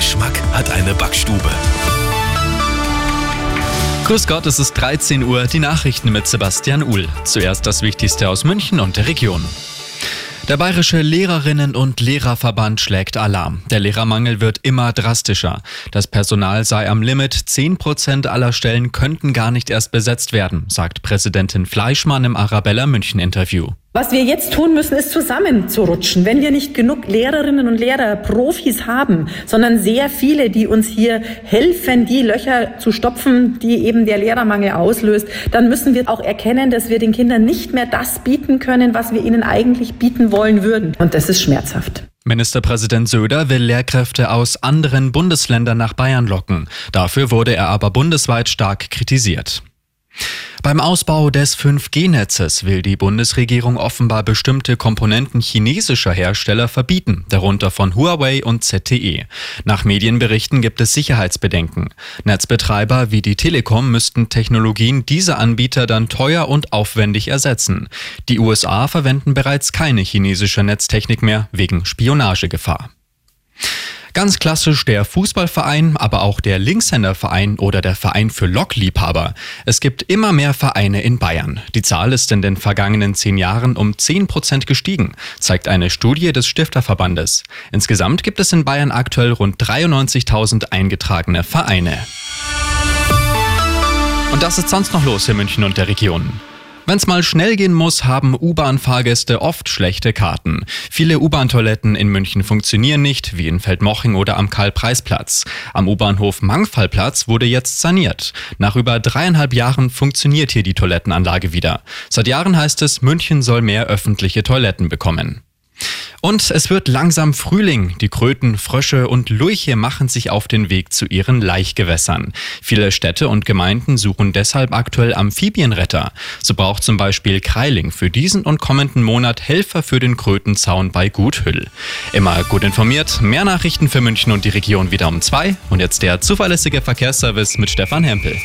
Geschmack hat eine Backstube. Grüß Gott, es ist 13 Uhr, die Nachrichten mit Sebastian Uhl. Zuerst das Wichtigste aus München und der Region. Der Bayerische Lehrerinnen- und Lehrerverband schlägt Alarm. Der Lehrermangel wird immer drastischer. Das Personal sei am Limit. Zehn Prozent aller Stellen könnten gar nicht erst besetzt werden, sagt Präsidentin Fleischmann im Arabella München Interview. Was wir jetzt tun müssen, ist zusammenzurutschen. Wenn wir nicht genug Lehrerinnen und Lehrer, Profis haben, sondern sehr viele, die uns hier helfen, die Löcher zu stopfen, die eben der Lehrermangel auslöst, dann müssen wir auch erkennen, dass wir den Kindern nicht mehr das bieten können, was wir ihnen eigentlich bieten wollen würden. Und das ist schmerzhaft. Ministerpräsident Söder will Lehrkräfte aus anderen Bundesländern nach Bayern locken. Dafür wurde er aber bundesweit stark kritisiert. Beim Ausbau des 5G-Netzes will die Bundesregierung offenbar bestimmte Komponenten chinesischer Hersteller verbieten, darunter von Huawei und ZTE. Nach Medienberichten gibt es Sicherheitsbedenken. Netzbetreiber wie die Telekom müssten Technologien dieser Anbieter dann teuer und aufwendig ersetzen. Die USA verwenden bereits keine chinesische Netztechnik mehr wegen Spionagegefahr. Ganz klassisch der Fußballverein, aber auch der Linkshänderverein oder der Verein für Lokliebhaber. Es gibt immer mehr Vereine in Bayern. Die Zahl ist in den vergangenen zehn Jahren um 10 Prozent gestiegen, zeigt eine Studie des Stifterverbandes. Insgesamt gibt es in Bayern aktuell rund 93.000 eingetragene Vereine. Und das ist sonst noch los in München und der Region. Wenn es mal schnell gehen muss, haben U-Bahn-Fahrgäste oft schlechte Karten. Viele U-Bahn-Toiletten in München funktionieren nicht, wie in Feldmoching oder am Karl-Preis-Platz. Am U-Bahnhof Mangfallplatz wurde jetzt saniert. Nach über dreieinhalb Jahren funktioniert hier die Toilettenanlage wieder. Seit Jahren heißt es, München soll mehr öffentliche Toiletten bekommen. Und es wird langsam Frühling. Die Kröten, Frösche und Lurche machen sich auf den Weg zu ihren Laichgewässern. Viele Städte und Gemeinden suchen deshalb aktuell Amphibienretter. So braucht zum Beispiel Kreiling für diesen und kommenden Monat Helfer für den Krötenzaun bei Guthüll. Immer gut informiert, mehr Nachrichten für München und die Region wieder um zwei. Und jetzt der zuverlässige Verkehrsservice mit Stefan Hempel.